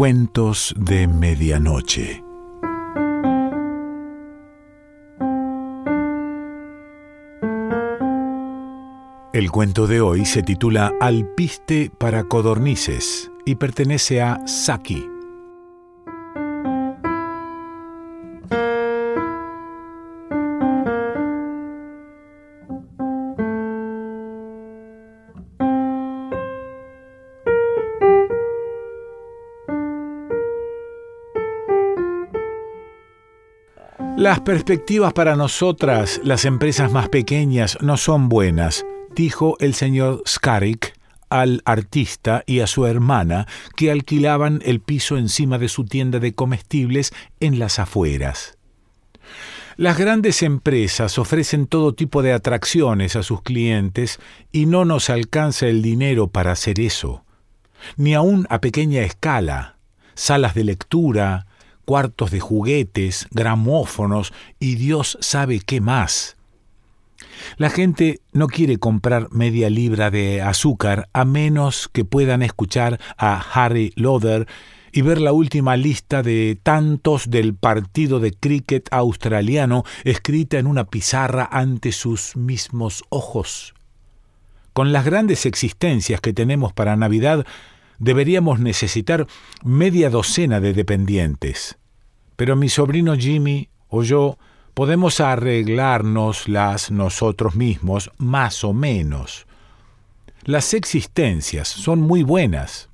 Cuentos de Medianoche. El cuento de hoy se titula Alpiste para codornices y pertenece a Saki. Las perspectivas para nosotras, las empresas más pequeñas, no son buenas, dijo el señor Skarik al artista y a su hermana que alquilaban el piso encima de su tienda de comestibles en las afueras. Las grandes empresas ofrecen todo tipo de atracciones a sus clientes y no nos alcanza el dinero para hacer eso, ni aun a pequeña escala, salas de lectura, cuartos de juguetes, gramófonos y Dios sabe qué más. La gente no quiere comprar media libra de azúcar a menos que puedan escuchar a Harry Lauder y ver la última lista de tantos del partido de cricket australiano escrita en una pizarra ante sus mismos ojos. Con las grandes existencias que tenemos para Navidad, deberíamos necesitar media docena de dependientes pero mi sobrino Jimmy o yo podemos arreglárnoslas nosotros mismos, más o menos. Las existencias son muy buenas.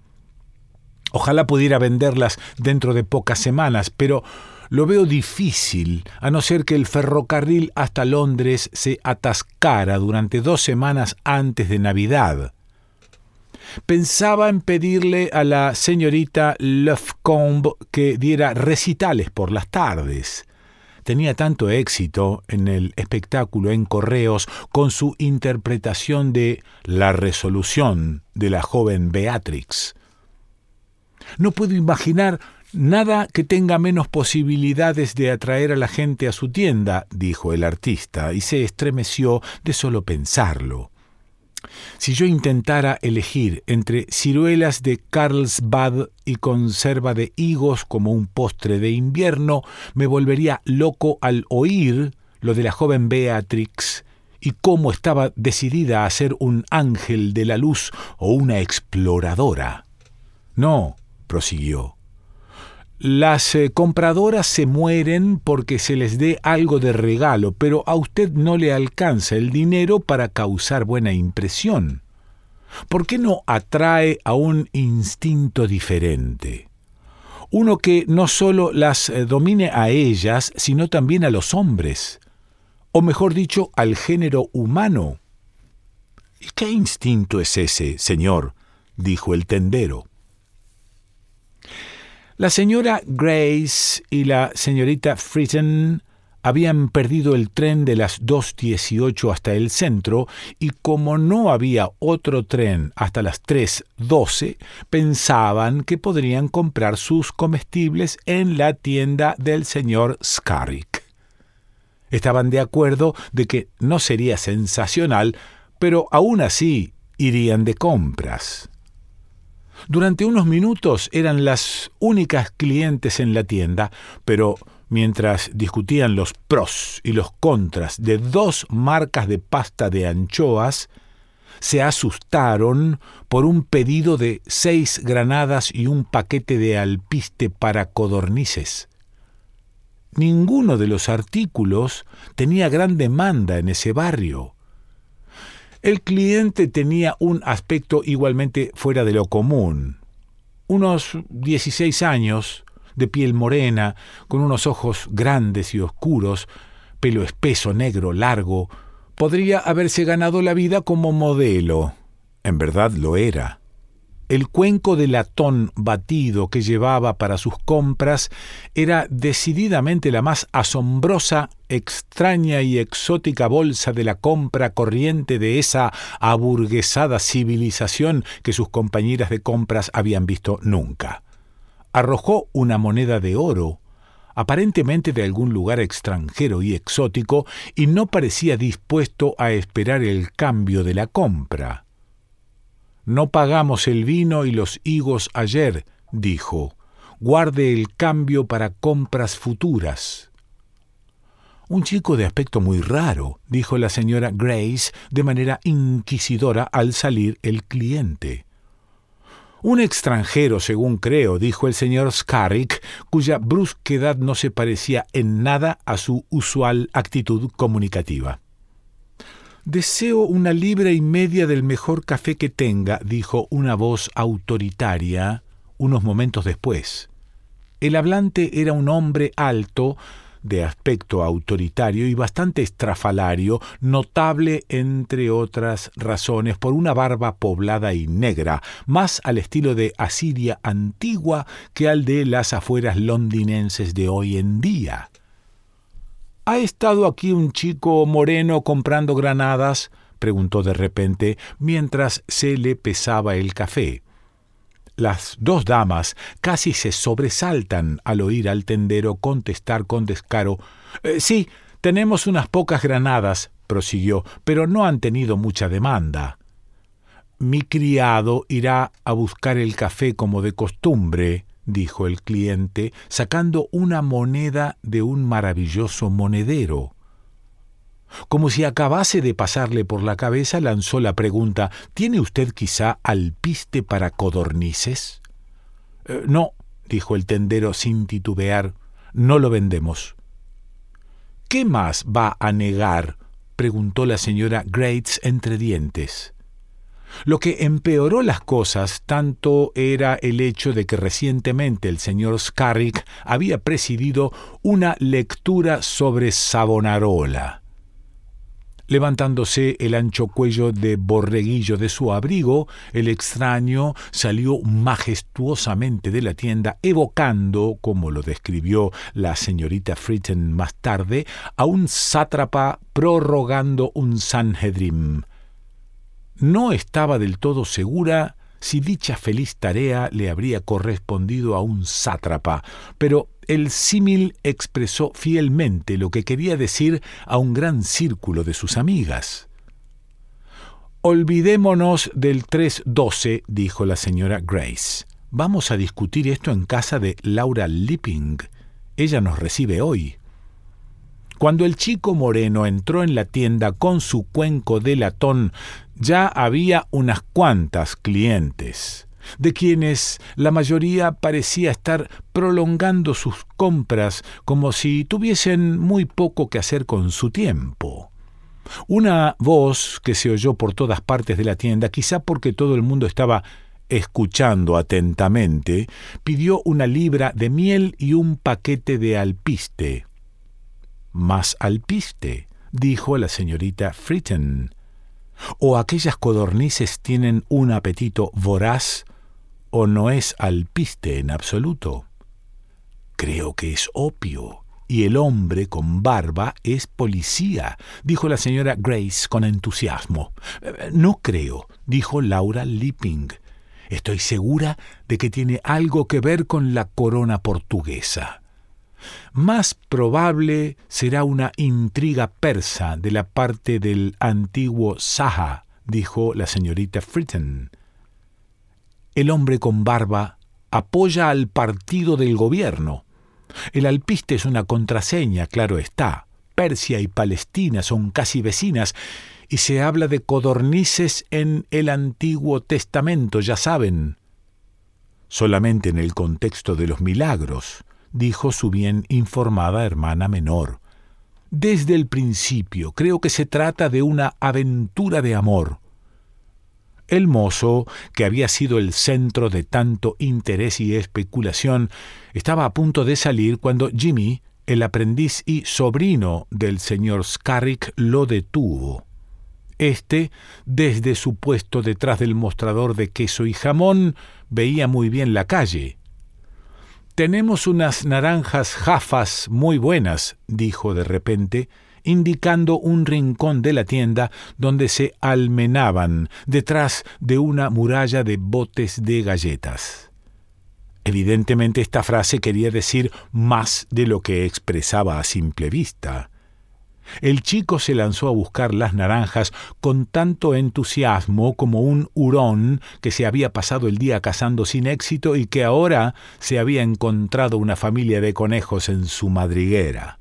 Ojalá pudiera venderlas dentro de pocas semanas, pero lo veo difícil, a no ser que el ferrocarril hasta Londres se atascara durante dos semanas antes de Navidad pensaba en pedirle a la señorita Lefcombe que diera recitales por las tardes. Tenía tanto éxito en el espectáculo en correos con su interpretación de La resolución de la joven Beatrix. No puedo imaginar nada que tenga menos posibilidades de atraer a la gente a su tienda, dijo el artista, y se estremeció de solo pensarlo. Si yo intentara elegir entre ciruelas de Carlsbad y conserva de higos como un postre de invierno, me volvería loco al oír lo de la joven Beatrix y cómo estaba decidida a ser un ángel de la luz o una exploradora. No, prosiguió, las eh, compradoras se mueren porque se les dé algo de regalo, pero a usted no le alcanza el dinero para causar buena impresión. ¿Por qué no atrae a un instinto diferente? Uno que no solo las eh, domine a ellas, sino también a los hombres, o mejor dicho, al género humano. ¿Y qué instinto es ese, señor? dijo el tendero. La señora Grace y la señorita Fritten habían perdido el tren de las 2.18 hasta el centro y como no había otro tren hasta las 3.12, pensaban que podrían comprar sus comestibles en la tienda del señor Scarrick. Estaban de acuerdo de que no sería sensacional, pero aún así irían de compras. Durante unos minutos eran las únicas clientes en la tienda, pero mientras discutían los pros y los contras de dos marcas de pasta de anchoas, se asustaron por un pedido de seis granadas y un paquete de alpiste para codornices. Ninguno de los artículos tenía gran demanda en ese barrio. El cliente tenía un aspecto igualmente fuera de lo común. Unos 16 años, de piel morena, con unos ojos grandes y oscuros, pelo espeso, negro, largo, podría haberse ganado la vida como modelo. En verdad lo era. El cuenco de latón batido que llevaba para sus compras era decididamente la más asombrosa, extraña y exótica bolsa de la compra corriente de esa aburguesada civilización que sus compañeras de compras habían visto nunca. Arrojó una moneda de oro, aparentemente de algún lugar extranjero y exótico, y no parecía dispuesto a esperar el cambio de la compra. No pagamos el vino y los higos ayer, dijo. guarde el cambio para compras futuras. Un chico de aspecto muy raro, dijo la señora Grace de manera inquisidora al salir el cliente. Un extranjero, según creo, dijo el señor Scarrick, cuya brusquedad no se parecía en nada a su usual actitud comunicativa. Deseo una libra y media del mejor café que tenga, dijo una voz autoritaria unos momentos después. El hablante era un hombre alto, de aspecto autoritario y bastante estrafalario, notable, entre otras razones, por una barba poblada y negra, más al estilo de Asiria antigua que al de las afueras londinenses de hoy en día. ¿Ha estado aquí un chico moreno comprando granadas? preguntó de repente mientras se le pesaba el café. Las dos damas casi se sobresaltan al oír al tendero contestar con descaro eh, Sí, tenemos unas pocas granadas, prosiguió, pero no han tenido mucha demanda. Mi criado irá a buscar el café como de costumbre, dijo el cliente, sacando una moneda de un maravilloso monedero. Como si acabase de pasarle por la cabeza, lanzó la pregunta ¿Tiene usted quizá alpiste para codornices? Eh, no, dijo el tendero sin titubear, no lo vendemos. ¿Qué más va a negar? preguntó la señora Grates entre dientes. Lo que empeoró las cosas tanto era el hecho de que recientemente el señor Scarrick había presidido una lectura sobre Savonarola. Levantándose el ancho cuello de borreguillo de su abrigo, el extraño salió majestuosamente de la tienda, evocando, como lo describió la señorita Fritten más tarde, a un sátrapa prorrogando un Sanhedrim. No estaba del todo segura si dicha feliz tarea le habría correspondido a un sátrapa, pero el símil expresó fielmente lo que quería decir a un gran círculo de sus amigas. Olvidémonos del 312, dijo la señora Grace. Vamos a discutir esto en casa de Laura Lipping. Ella nos recibe hoy. Cuando el chico moreno entró en la tienda con su cuenco de latón, ya había unas cuantas clientes, de quienes la mayoría parecía estar prolongando sus compras como si tuviesen muy poco que hacer con su tiempo. Una voz que se oyó por todas partes de la tienda, quizá porque todo el mundo estaba escuchando atentamente, pidió una libra de miel y un paquete de alpiste más alpiste, dijo la señorita Fritten. O aquellas codornices tienen un apetito voraz, o no es alpiste en absoluto. Creo que es opio, y el hombre con barba es policía, dijo la señora Grace con entusiasmo. No creo, dijo Laura Lipping. Estoy segura de que tiene algo que ver con la corona portuguesa. Más probable será una intriga persa de la parte del antiguo Saha, dijo la señorita Fritten. El hombre con barba apoya al partido del gobierno. El alpiste es una contraseña, claro está. Persia y Palestina son casi vecinas, y se habla de codornices en el Antiguo Testamento, ya saben. Solamente en el contexto de los milagros dijo su bien informada hermana menor. Desde el principio creo que se trata de una aventura de amor. El mozo, que había sido el centro de tanto interés y especulación, estaba a punto de salir cuando Jimmy, el aprendiz y sobrino del señor Scarrick, lo detuvo. Este, desde su puesto detrás del mostrador de queso y jamón, veía muy bien la calle, tenemos unas naranjas jafas muy buenas, dijo de repente, indicando un rincón de la tienda donde se almenaban detrás de una muralla de botes de galletas. Evidentemente esta frase quería decir más de lo que expresaba a simple vista. El chico se lanzó a buscar las naranjas con tanto entusiasmo como un hurón que se había pasado el día cazando sin éxito y que ahora se había encontrado una familia de conejos en su madriguera.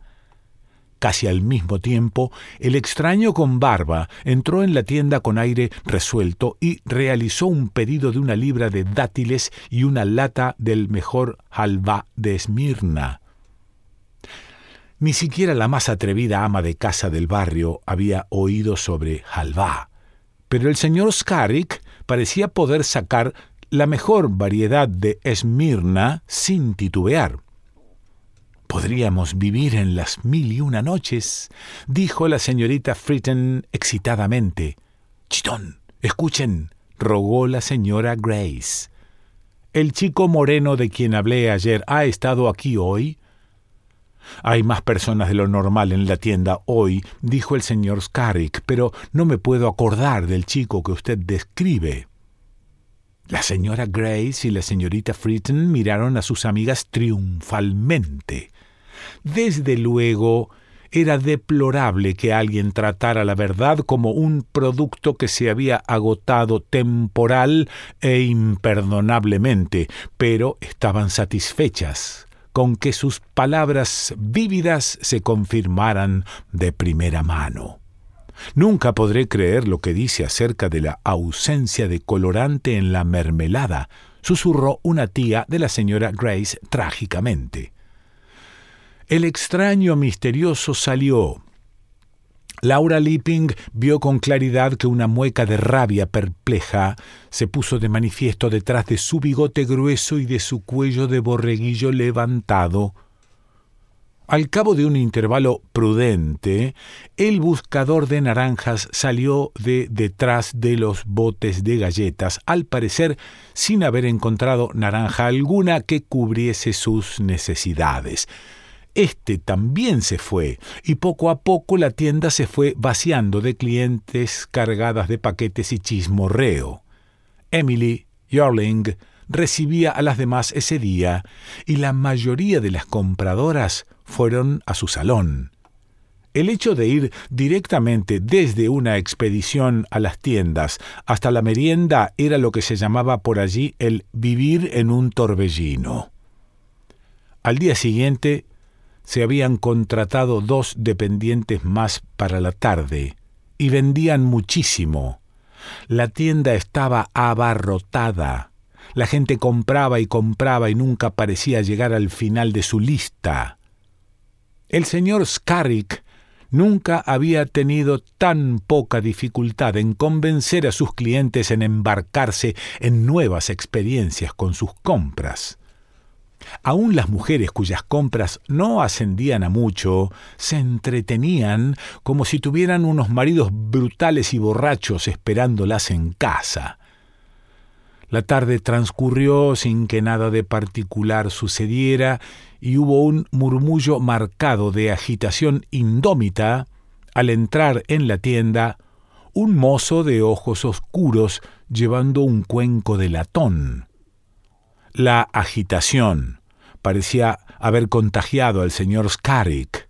Casi al mismo tiempo, el extraño con barba entró en la tienda con aire resuelto y realizó un pedido de una libra de dátiles y una lata del mejor halva de Esmirna. Ni siquiera la más atrevida ama de casa del barrio había oído sobre halva, pero el señor Scarik parecía poder sacar la mejor variedad de Esmirna sin titubear. Podríamos vivir en las mil y una noches, dijo la señorita Fritten excitadamente. Chitón, escuchen, rogó la señora Grace. El chico moreno de quien hablé ayer ha estado aquí hoy. Hay más personas de lo normal en la tienda hoy, dijo el señor Scarrick, pero no me puedo acordar del chico que usted describe. La señora Grace y la señorita Fritten miraron a sus amigas triunfalmente. Desde luego, era deplorable que alguien tratara la verdad como un producto que se había agotado temporal e imperdonablemente, pero estaban satisfechas con que sus palabras vívidas se confirmaran de primera mano. Nunca podré creer lo que dice acerca de la ausencia de colorante en la mermelada, susurró una tía de la señora Grace trágicamente. El extraño misterioso salió. Laura Lipping vio con claridad que una mueca de rabia perpleja se puso de manifiesto detrás de su bigote grueso y de su cuello de borreguillo levantado. Al cabo de un intervalo prudente, el buscador de naranjas salió de detrás de los botes de galletas, al parecer sin haber encontrado naranja alguna que cubriese sus necesidades. Este también se fue, y poco a poco la tienda se fue vaciando de clientes cargadas de paquetes y chismorreo. Emily Yorling recibía a las demás ese día, y la mayoría de las compradoras fueron a su salón. El hecho de ir directamente desde una expedición a las tiendas hasta la merienda era lo que se llamaba por allí el vivir en un torbellino. Al día siguiente, se habían contratado dos dependientes más para la tarde y vendían muchísimo. La tienda estaba abarrotada. La gente compraba y compraba y nunca parecía llegar al final de su lista. El señor Scarrick nunca había tenido tan poca dificultad en convencer a sus clientes en embarcarse en nuevas experiencias con sus compras. Aún las mujeres cuyas compras no ascendían a mucho se entretenían como si tuvieran unos maridos brutales y borrachos esperándolas en casa. La tarde transcurrió sin que nada de particular sucediera y hubo un murmullo marcado de agitación indómita al entrar en la tienda un mozo de ojos oscuros llevando un cuenco de latón. La agitación parecía haber contagiado al señor Scarrick.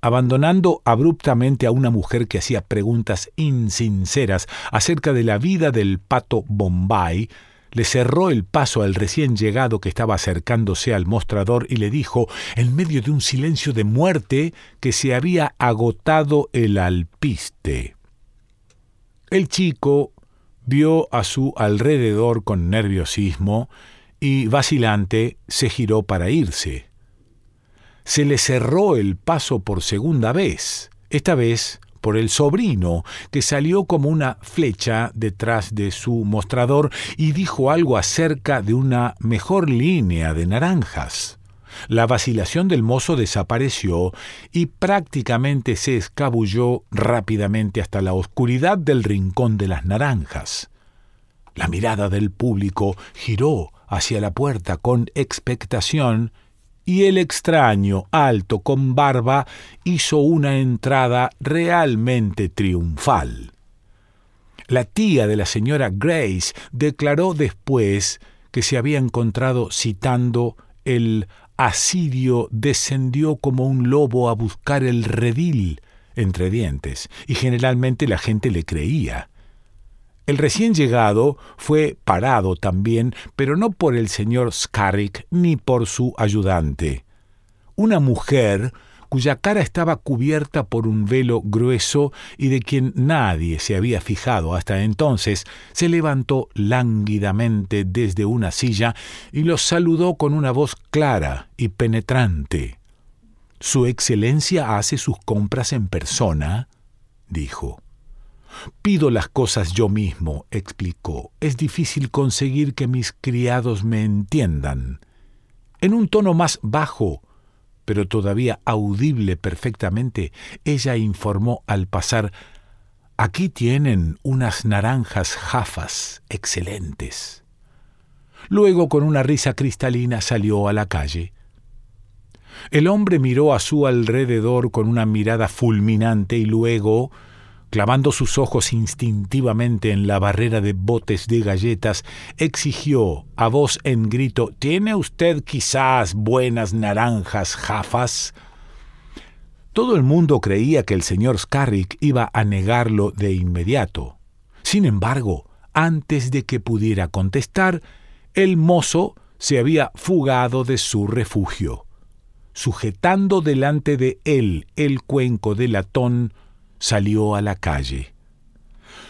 Abandonando abruptamente a una mujer que hacía preguntas insinceras acerca de la vida del pato Bombay, le cerró el paso al recién llegado que estaba acercándose al mostrador y le dijo, en medio de un silencio de muerte, que se había agotado el alpiste. El chico vio a su alrededor con nerviosismo y, vacilante, se giró para irse. Se le cerró el paso por segunda vez, esta vez por el sobrino, que salió como una flecha detrás de su mostrador y dijo algo acerca de una mejor línea de naranjas. La vacilación del mozo desapareció y prácticamente se escabulló rápidamente hasta la oscuridad del rincón de las naranjas. La mirada del público giró hacia la puerta con expectación y el extraño, alto, con barba, hizo una entrada realmente triunfal. La tía de la señora Grace declaró después que se había encontrado citando el asirio descendió como un lobo a buscar el redil entre dientes, y generalmente la gente le creía. El recién llegado fue parado también, pero no por el señor Scarrick ni por su ayudante. Una mujer cuya cara estaba cubierta por un velo grueso y de quien nadie se había fijado hasta entonces, se levantó lánguidamente desde una silla y los saludó con una voz clara y penetrante. Su Excelencia hace sus compras en persona, dijo. Pido las cosas yo mismo, explicó. Es difícil conseguir que mis criados me entiendan. En un tono más bajo, pero todavía audible perfectamente, ella informó al pasar Aquí tienen unas naranjas jafas excelentes. Luego, con una risa cristalina, salió a la calle. El hombre miró a su alrededor con una mirada fulminante y luego, clavando sus ojos instintivamente en la barrera de botes de galletas, exigió a voz en grito ¿Tiene usted quizás buenas naranjas jafas? Todo el mundo creía que el señor Scarrick iba a negarlo de inmediato. Sin embargo, antes de que pudiera contestar, el mozo se había fugado de su refugio. Sujetando delante de él el cuenco de latón, salió a la calle.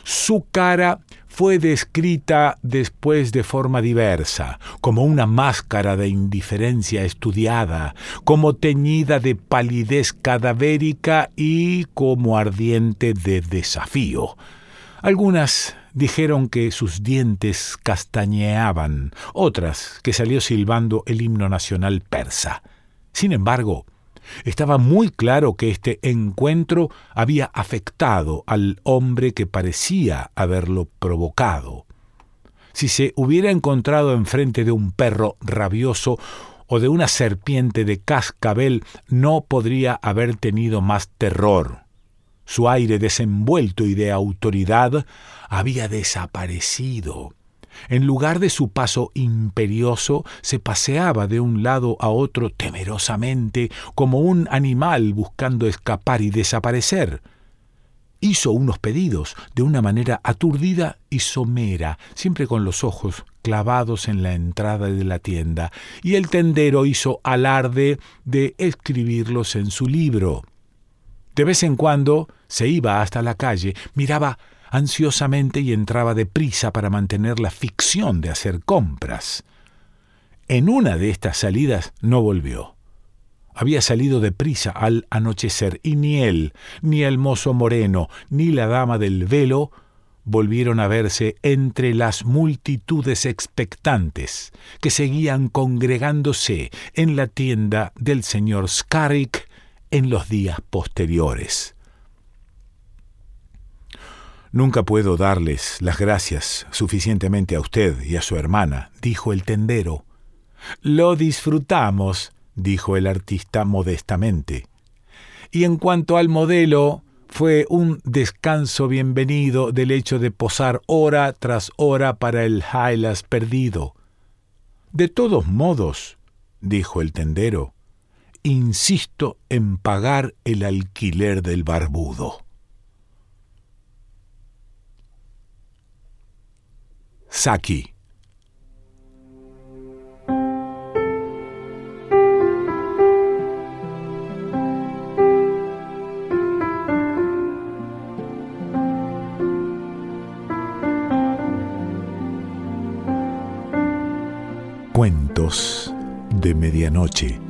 Su cara fue descrita después de forma diversa, como una máscara de indiferencia estudiada, como teñida de palidez cadavérica y como ardiente de desafío. Algunas dijeron que sus dientes castañeaban, otras que salió silbando el himno nacional persa. Sin embargo, estaba muy claro que este encuentro había afectado al hombre que parecía haberlo provocado. Si se hubiera encontrado enfrente de un perro rabioso o de una serpiente de cascabel, no podría haber tenido más terror. Su aire desenvuelto y de autoridad había desaparecido. En lugar de su paso imperioso, se paseaba de un lado a otro temerosamente, como un animal buscando escapar y desaparecer. Hizo unos pedidos de una manera aturdida y somera, siempre con los ojos clavados en la entrada de la tienda, y el tendero hizo alarde de escribirlos en su libro. De vez en cuando se iba hasta la calle, miraba ansiosamente y entraba deprisa para mantener la ficción de hacer compras. En una de estas salidas no volvió. Había salido deprisa al anochecer y ni él, ni el mozo moreno, ni la dama del velo volvieron a verse entre las multitudes expectantes que seguían congregándose en la tienda del señor Scarrick en los días posteriores. Nunca puedo darles las gracias suficientemente a usted y a su hermana, dijo el tendero. Lo disfrutamos, dijo el artista modestamente. Y en cuanto al modelo, fue un descanso bienvenido del hecho de posar hora tras hora para el Hylas perdido. De todos modos, dijo el tendero, insisto en pagar el alquiler del barbudo. Saki. Cuentos de Medianoche.